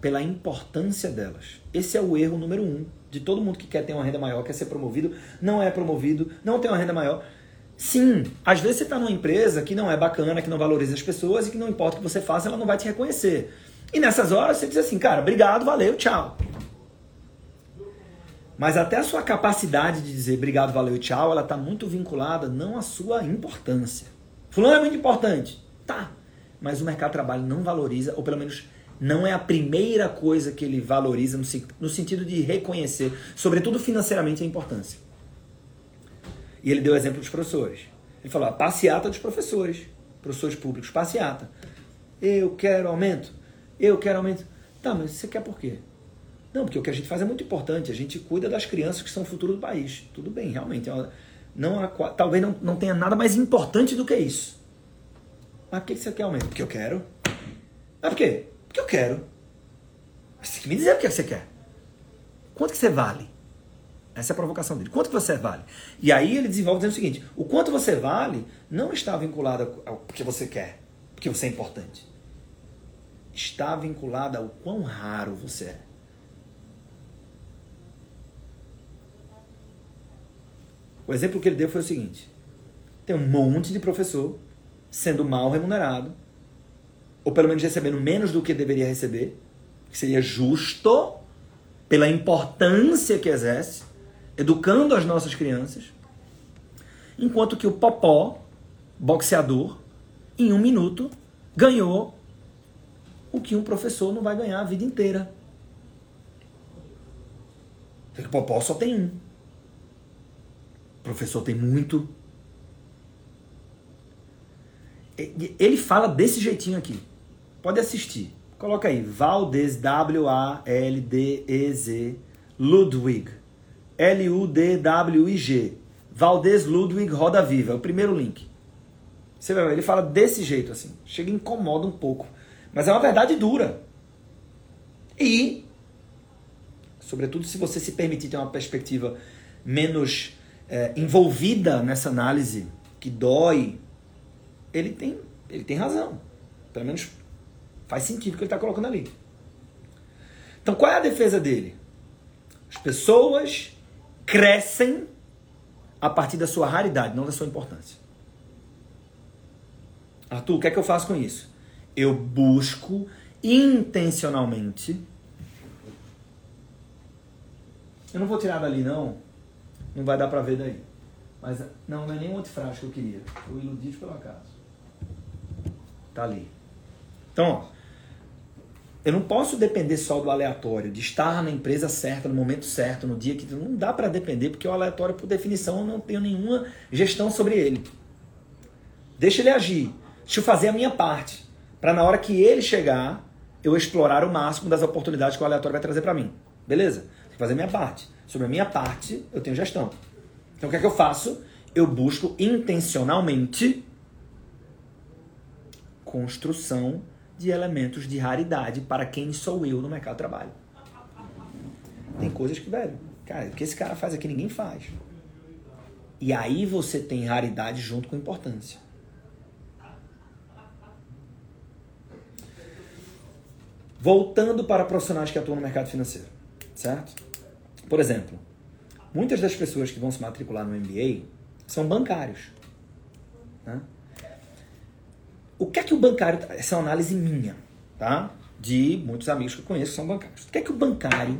pela importância delas. Esse é o erro número um de todo mundo que quer ter uma renda maior, quer ser promovido, não é promovido, não tem uma renda maior. Sim, às vezes você está numa empresa que não é bacana, que não valoriza as pessoas e que não importa o que você faça, ela não vai te reconhecer. E nessas horas você diz assim, cara, obrigado, valeu, tchau. Mas até a sua capacidade de dizer obrigado, valeu, tchau, ela está muito vinculada não à sua importância. Fulano é muito importante. Tá. Mas o mercado de trabalho não valoriza, ou pelo menos não é a primeira coisa que ele valoriza no, no sentido de reconhecer, sobretudo financeiramente, a importância. E ele deu o exemplo dos professores. Ele falou: a passeata dos professores, professores públicos, passeata. Eu quero aumento. Eu quero aumento. Tá, mas você quer por quê? Não, porque o que a gente faz é muito importante. A gente cuida das crianças que são o futuro do país. Tudo bem, realmente. É não há, talvez não, não tenha nada mais importante do que isso. Mas por que você quer aumento? Porque eu quero. Mas por quê? Porque eu quero. Você tem que me dizer o que você quer. Quanto que você vale? Essa é a provocação dele. Quanto que você vale? E aí ele desenvolve dizendo o seguinte: o quanto você vale não está vinculado ao que você quer, porque você é importante. Está vinculado ao quão raro você é. O exemplo que ele deu foi o seguinte: tem um monte de professor sendo mal remunerado, ou pelo menos recebendo menos do que deveria receber, que seria justo pela importância que exerce, educando as nossas crianças, enquanto que o Popó, boxeador, em um minuto ganhou o que um professor não vai ganhar a vida inteira. O Popó só tem um. O professor tem muito. Ele fala desse jeitinho aqui. Pode assistir. Coloca aí. Valdez, W-A-L-D-E-Z, Ludwig. L-U-D-W-I-G. Valdez Ludwig Roda Viva. É o primeiro link. Você ver, ele fala desse jeito assim. Chega e incomoda um pouco. Mas é uma verdade dura. E, sobretudo se você se permitir ter uma perspectiva menos é, envolvida nessa análise, que dói, ele tem, ele tem razão. Pelo menos Faz sentido o que ele está colocando ali. Então, qual é a defesa dele? As pessoas crescem a partir da sua raridade, não da sua importância. Arthur, o que é que eu faço com isso? Eu busco intencionalmente. Eu não vou tirar dali, não. Não vai dar pra ver daí. Mas não, não é nem um antifrágil que eu queria. Foi iludido pelo acaso. Tá ali. Então, ó, eu não posso depender só do aleatório, de estar na empresa certa, no momento certo, no dia que. Não dá para depender, porque o aleatório, por definição, eu não tenho nenhuma gestão sobre ele. Deixa ele agir. Deixa eu fazer a minha parte. Para na hora que ele chegar, eu explorar o máximo das oportunidades que o aleatório vai trazer para mim. Beleza? Que fazer a minha parte. Sobre a minha parte, eu tenho gestão. Então o que é que eu faço? Eu busco intencionalmente construção de elementos de raridade para quem sou eu no mercado de trabalho. Tem coisas que, velho, cara, o que esse cara faz aqui ninguém faz. E aí você tem raridade junto com importância. Voltando para profissionais que atuam no mercado financeiro, certo? Por exemplo, muitas das pessoas que vão se matricular no MBA são bancários. Né? O que é que o bancário. Essa é uma análise minha, tá? De muitos amigos que eu conheço que são bancários. O que é que o bancário.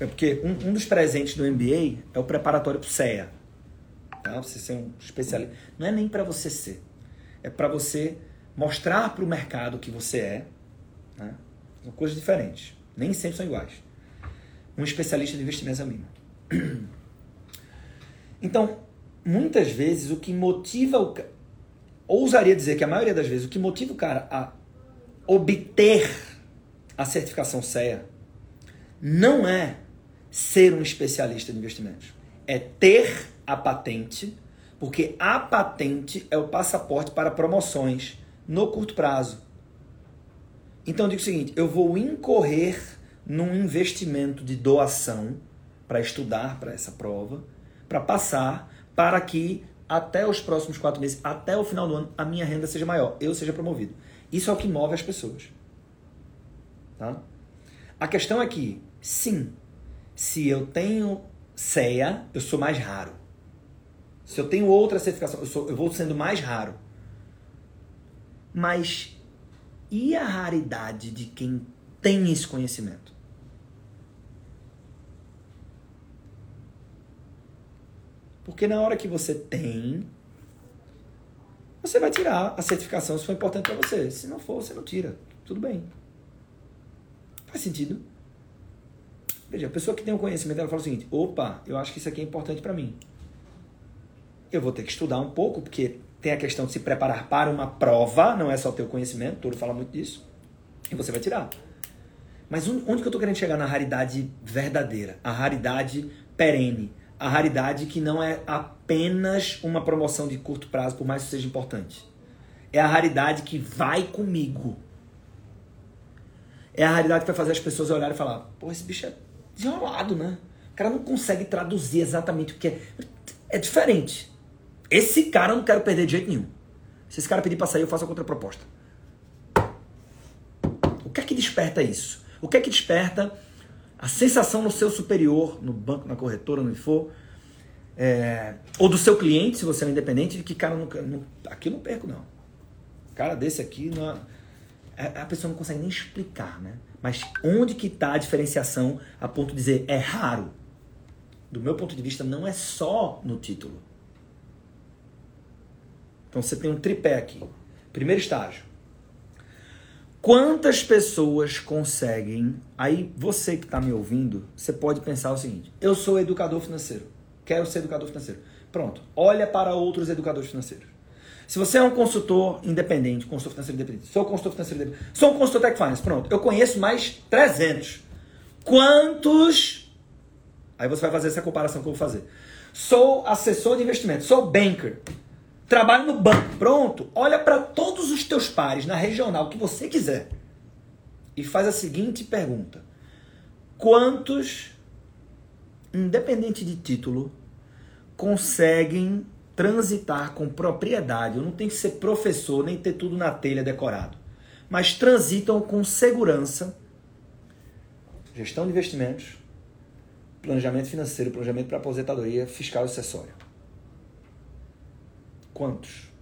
É porque um, um dos presentes do MBA é o preparatório para o CEA. Tá? Você ser um especialista. Não é nem para você ser. É para você mostrar para o mercado que você é. Né? São coisas diferentes. Nem sempre são iguais. Um especialista de investimentos é mínimo. Então, muitas vezes o que motiva o ousaria dizer que a maioria das vezes o que motiva o cara a obter a certificação CEA não é ser um especialista de investimentos, é ter a patente Porque a patente é o passaporte para promoções no curto prazo. Então eu digo o seguinte: eu vou incorrer num investimento de doação para estudar para essa prova, para passar, para que até os próximos quatro meses, até o final do ano, a minha renda seja maior, eu seja promovido. Isso é o que move as pessoas. Tá? A questão é que, sim, se eu tenho CEA, eu sou mais raro. Se eu tenho outra certificação, eu, sou, eu vou sendo mais raro. Mas e a raridade de quem tem esse conhecimento? Porque na hora que você tem, você vai tirar a certificação se for importante para você. Se não for, você não tira. Tudo bem. Faz sentido? Veja, a pessoa que tem o conhecimento, ela fala o seguinte: opa, eu acho que isso aqui é importante para mim. Eu vou ter que estudar um pouco, porque tem a questão de se preparar para uma prova, não é só ter o conhecimento, todo fala muito disso. E você vai tirar. Mas onde que eu estou querendo chegar na raridade verdadeira? A raridade perene a raridade que não é apenas uma promoção de curto prazo, por mais que seja importante. É a raridade que vai comigo. É a raridade que vai fazer as pessoas olharem e falar: pô, esse bicho é desenrolado, né? O cara não consegue traduzir exatamente o que é. É diferente. Esse cara eu não quero perder de jeito nenhum. Se esse cara pedir para sair, eu faço a contraproposta. O que é que desperta isso? O que é que desperta a sensação no seu superior, no banco, na corretora, onde for, é, ou do seu cliente, se você é independente, de que, cara, não, não, aqui não perco, não. Cara desse aqui, não, é, a pessoa não consegue nem explicar, né? Mas onde que está a diferenciação a ponto de dizer é raro? Do meu ponto de vista, não é só no título. Então você tem um tripé aqui. Primeiro estágio, Quantas pessoas conseguem? Aí você que está me ouvindo, você pode pensar o seguinte: eu sou educador financeiro, quero ser educador financeiro. Pronto, olha para outros educadores financeiros. Se você é um consultor independente, consultor financeiro independente, sou consultor financeiro independente, sou um consultor tech finance, pronto, eu conheço mais 300. Quantos? Aí você vai fazer essa comparação que eu vou fazer. Sou assessor de investimento, sou banker trabalho no banco. Pronto. Olha para todos os teus pares na regional que você quiser e faz a seguinte pergunta: quantos, independente de título, conseguem transitar com propriedade? Eu não tem que ser professor nem ter tudo na telha decorado, mas transitam com segurança. Gestão de investimentos, planejamento financeiro, planejamento para aposentadoria, fiscal e acessório. Quantos?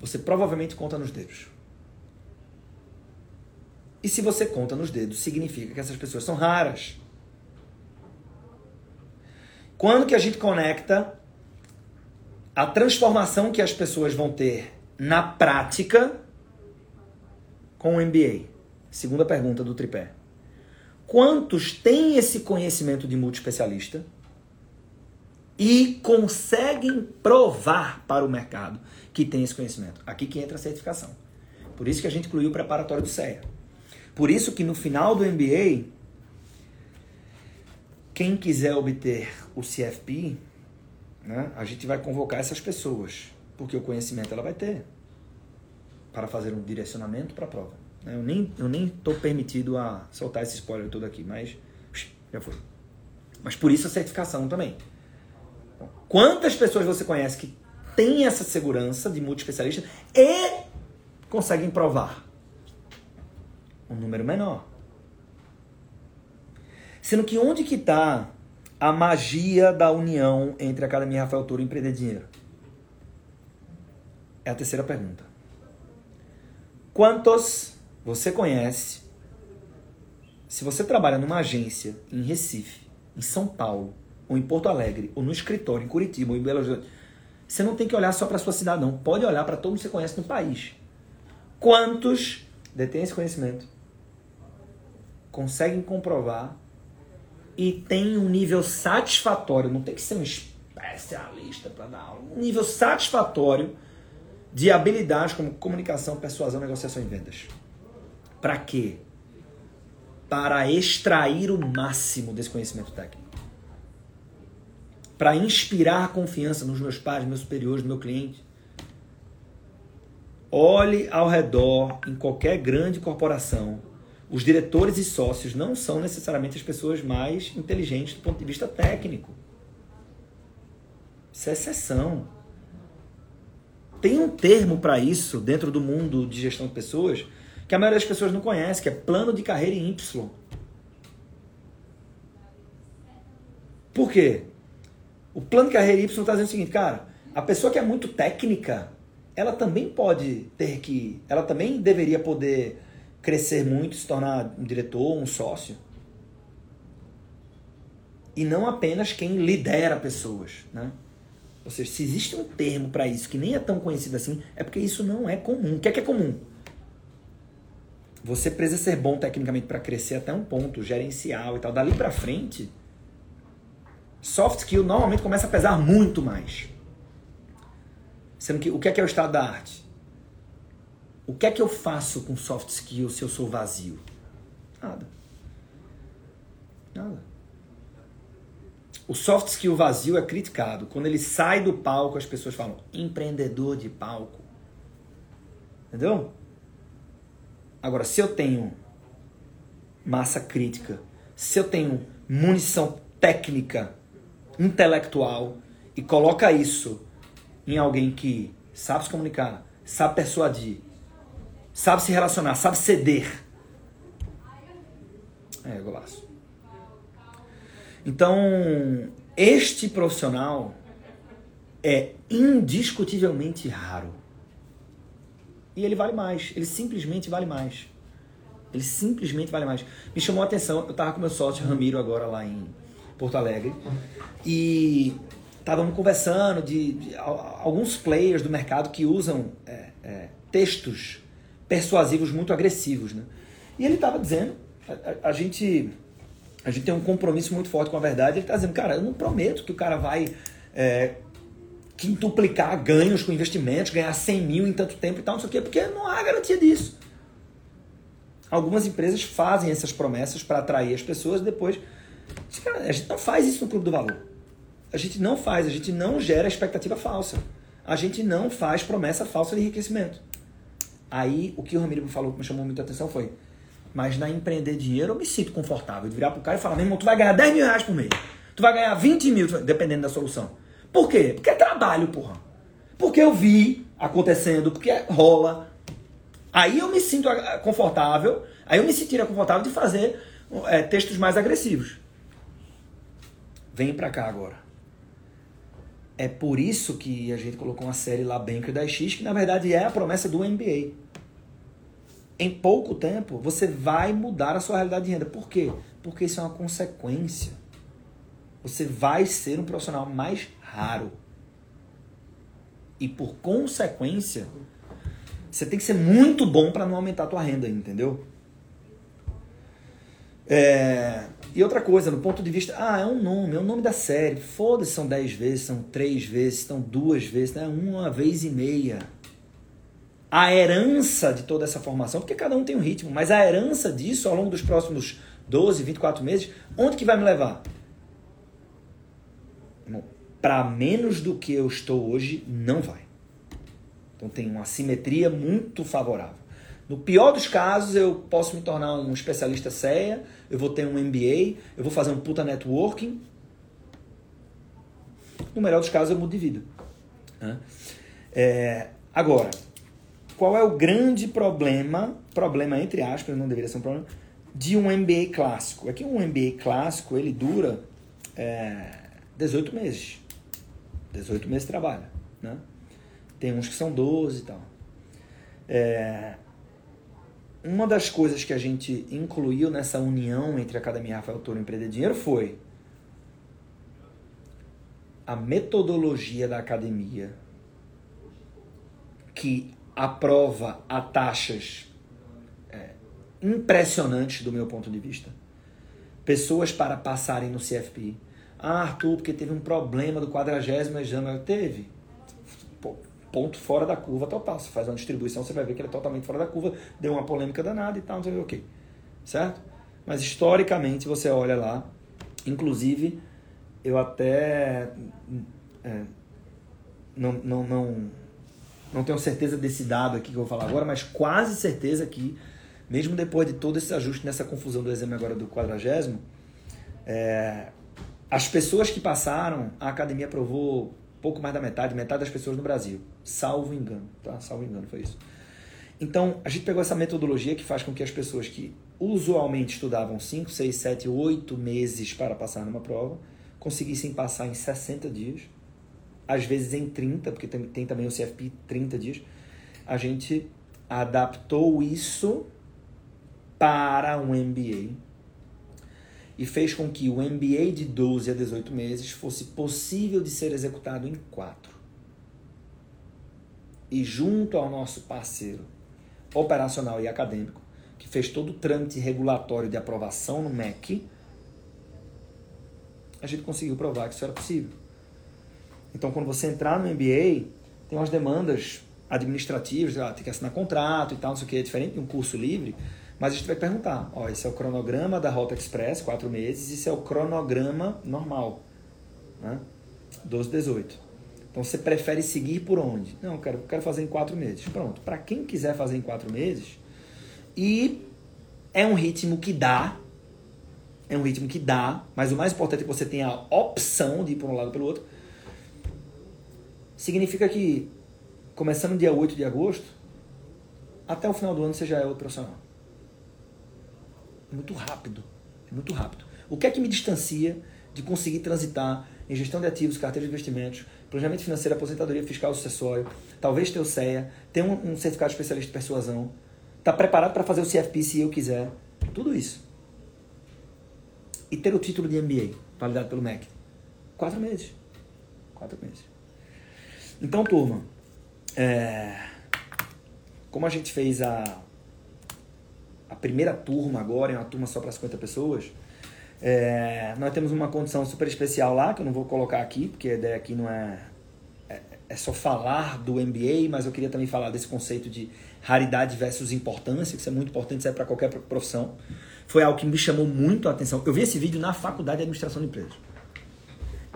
Você provavelmente conta nos dedos. E se você conta nos dedos, significa que essas pessoas são raras. Quando que a gente conecta a transformação que as pessoas vão ter na prática com o MBA? Segunda pergunta do tripé. Quantos têm esse conhecimento de multiespecialista? E conseguem provar para o mercado que tem esse conhecimento. Aqui que entra a certificação. Por isso que a gente incluiu o preparatório do CEA. Por isso que no final do MBA, quem quiser obter o CFP, né, a gente vai convocar essas pessoas, porque o conhecimento ela vai ter para fazer um direcionamento para a prova. Né. Eu nem eu nem estou permitido a soltar esse spoiler todo aqui, mas já foi. Mas por isso a certificação também. Quantas pessoas você conhece que têm essa segurança de multiespecialista e conseguem provar? Um número menor. Sendo que onde que está a magia da união entre a Academia Rafael Toro e Empreender Dinheiro? É a terceira pergunta. Quantos você conhece? Se você trabalha numa agência em Recife, em São Paulo, ou em Porto Alegre, ou no escritório em Curitiba, ou em Belo Horizonte, você não tem que olhar só para sua cidade, não. Pode olhar para todo mundo que você conhece no país. Quantos detêm esse conhecimento? Conseguem comprovar e tem um nível satisfatório, não tem que ser um especialista para dar aula, um nível satisfatório de habilidades como comunicação, persuasão, negociação e vendas. Para quê? Para extrair o máximo desse conhecimento técnico. Para inspirar confiança nos meus pais, nos meus superiores, no meu cliente. Olhe ao redor em qualquer grande corporação. Os diretores e sócios não são necessariamente as pessoas mais inteligentes do ponto de vista técnico. Isso é exceção. Tem um termo para isso dentro do mundo de gestão de pessoas que a maioria das pessoas não conhece, que é plano de carreira em Y. Por quê? O plano carreira Y está dizendo o seguinte, cara, a pessoa que é muito técnica, ela também pode ter que. Ela também deveria poder crescer muito, se tornar um diretor, um sócio. E não apenas quem lidera pessoas. Né? Ou seja, se existe um termo para isso que nem é tão conhecido assim, é porque isso não é comum. O que é que é comum? Você precisa ser bom tecnicamente para crescer até um ponto gerencial e tal. Dali para frente, soft skill normalmente começa a pesar muito mais. Sendo que o que é que é o estado da arte? O que é que eu faço com soft skill se eu sou vazio? Nada. Nada. O soft skill vazio é criticado. Quando ele sai do palco, as pessoas falam empreendedor de palco. Entendeu? Agora, se eu tenho massa crítica, se eu tenho munição técnica, intelectual e coloca isso em alguém que sabe se comunicar, sabe persuadir, sabe se relacionar, sabe ceder. É, golaço. Então, este profissional é indiscutivelmente raro. E ele vale mais. Ele simplesmente vale mais. Ele simplesmente vale mais. Me chamou a atenção, eu estava com meu sócio Ramiro agora lá em Porto Alegre. E estávamos conversando de, de, alguns players do mercado que usam é, é, textos persuasivos muito agressivos, né? E ele estava dizendo, a, a, gente a gente tem um compromisso muito forte com a verdade. Ele está dizendo, cara, eu não prometo que o cara vai é, quintuplicar ganhos com investimentos, ganhar 100 mil em tanto tempo e tal, não sei o quê, porque não há garantia disso. Algumas empresas fazem essas promessas para atrair as pessoas e depois. A gente não faz isso no Clube do Valor. A gente não faz, a gente não gera expectativa falsa. A gente não faz promessa falsa de enriquecimento. Aí, o que o Ramiro falou que me chamou muita atenção foi: Mas na empreender dinheiro eu me sinto confortável de virar pro cara e falar: Meu irmão, tu vai ganhar 10 mil reais por mês. Tu vai ganhar 20 mil, dependendo da solução. Por quê? Porque é trabalho, porra. Porque eu vi acontecendo, porque rola. Aí eu me sinto confortável, aí eu me sentiria confortável de fazer é, textos mais agressivos. Vem pra cá agora. É por isso que a gente colocou uma série lá, Banker da X, que na verdade é a promessa do MBA. Em pouco tempo, você vai mudar a sua realidade de renda. Por quê? Porque isso é uma consequência. Você vai ser um profissional mais raro. E por consequência, você tem que ser muito bom para não aumentar a tua renda, entendeu? É... E outra coisa, no ponto de vista, ah, é um nome, é o um nome da série. Foda-se, são dez vezes, são três vezes, são duas vezes, né? uma vez e meia. A herança de toda essa formação, porque cada um tem um ritmo, mas a herança disso ao longo dos próximos 12, 24 meses, onde que vai me levar? Para menos do que eu estou hoje, não vai. Então tem uma simetria muito favorável. No pior dos casos, eu posso me tornar um especialista CEA, eu vou ter um MBA, eu vou fazer um puta networking. No melhor dos casos, eu mudo de vida. É, agora, qual é o grande problema, problema entre aspas, não deveria ser um problema, de um MBA clássico? É que um MBA clássico, ele dura é, 18 meses. 18 meses de trabalho. Né? Tem uns que são 12 e tal. É, uma das coisas que a gente incluiu nessa união entre Academia Rafael Toro e Empreender Dinheiro foi a metodologia da academia que aprova a taxas é, impressionantes do meu ponto de vista. Pessoas para passarem no CFP. Ah, Arthur, porque teve um problema do quadragésimo exame. Teve ponto fora da curva total. Você faz uma distribuição, você vai ver que ele é totalmente fora da curva, deu uma polêmica danada e tal, não sei o que, certo? Mas historicamente você olha lá, inclusive eu até é, não, não, não, não tenho certeza desse dado aqui que eu vou falar agora, mas quase certeza que, mesmo depois de todo esse ajuste nessa confusão do exame agora do quadragésimo, é, as pessoas que passaram, a academia aprovou pouco mais da metade, metade das pessoas no Brasil, salvo engano, tá? Salvo engano, foi isso. Então, a gente pegou essa metodologia que faz com que as pessoas que usualmente estudavam 5, 6, 7, 8 meses para passar numa prova, conseguissem passar em 60 dias, às vezes em 30, porque tem, tem também o CFP 30 dias. A gente adaptou isso para um MBA e fez com que o MBA de 12 a 18 meses fosse possível de ser executado em 4. E junto ao nosso parceiro operacional e acadêmico, que fez todo o trâmite regulatório de aprovação no MEC, a gente conseguiu provar que isso era possível. Então, quando você entrar no MBA, tem umas demandas administrativas, ah, tem que assinar contrato e tal, não sei o que, é diferente de um curso livre, mas a gente vai perguntar, ó, esse é o cronograma da Rota Express, quatro meses, esse é o cronograma normal, né? 12, 18. Então você prefere seguir por onde? Não, eu quero, quero fazer em quatro meses. Pronto. Para quem quiser fazer em quatro meses, e é um ritmo que dá, é um ritmo que dá, mas o mais importante é que você tenha a opção de ir para um lado ou pelo outro. Significa que, começando dia 8 de agosto, até o final do ano você já é outro profissional. Muito rápido. É muito rápido. O que é que me distancia de conseguir transitar em gestão de ativos, carteira de investimentos, planejamento financeiro, aposentadoria fiscal sucessório, talvez ter o CEA, ter um, um certificado de especialista de persuasão, tá preparado para fazer o CFP se eu quiser, tudo isso. E ter o título de MBA, validado pelo MEC. Quatro meses. Quatro meses. Então, turma, é, como a gente fez a, a primeira turma agora, é uma turma só para 50 pessoas, é, nós temos uma condição super especial lá, que eu não vou colocar aqui, porque a ideia aqui não é, é, é só falar do MBA, mas eu queria também falar desse conceito de raridade versus importância, que isso é muito importante, isso é para qualquer profissão. Foi algo que me chamou muito a atenção. Eu vi esse vídeo na faculdade de administração de empresas.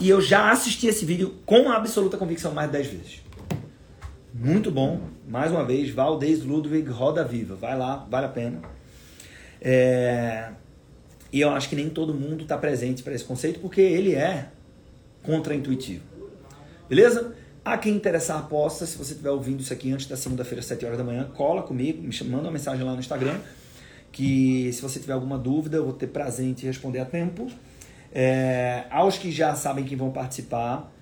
E eu já assisti esse vídeo com absoluta convicção mais de 10 vezes. Muito bom. Mais uma vez, Valdez Ludwig Roda Viva. Vai lá, vale a pena. É... E eu acho que nem todo mundo está presente para esse conceito porque ele é contraintuitivo. Beleza? A quem interessar, posta. Se você estiver ouvindo isso aqui antes da segunda-feira, às 7 horas da manhã, cola comigo, me manda uma mensagem lá no Instagram. Que se você tiver alguma dúvida, eu vou ter prazer em te responder a tempo. É, aos que já sabem que vão participar,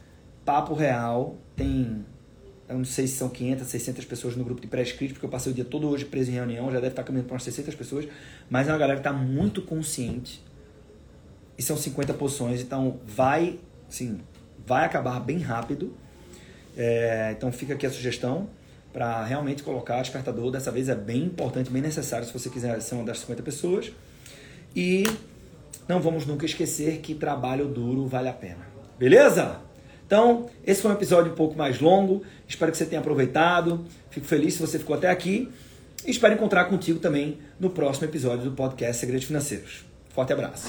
Papo Real tem eu não sei se são 500, 600 pessoas no grupo de pré-escrito, porque eu passei o dia todo hoje preso em reunião, já deve estar caminhando para umas 600 pessoas, mas é uma galera que está muito consciente. E são 50 posições, então vai, sim, vai acabar bem rápido. É, então fica aqui a sugestão para realmente colocar despertador. Dessa vez é bem importante, bem necessário se você quiser ser uma das 50 pessoas. E não vamos nunca esquecer que trabalho duro vale a pena. Beleza? Então, esse foi um episódio um pouco mais longo. Espero que você tenha aproveitado. Fico feliz se você ficou até aqui. E espero encontrar contigo também no próximo episódio do podcast Segredos Financeiros. Forte abraço.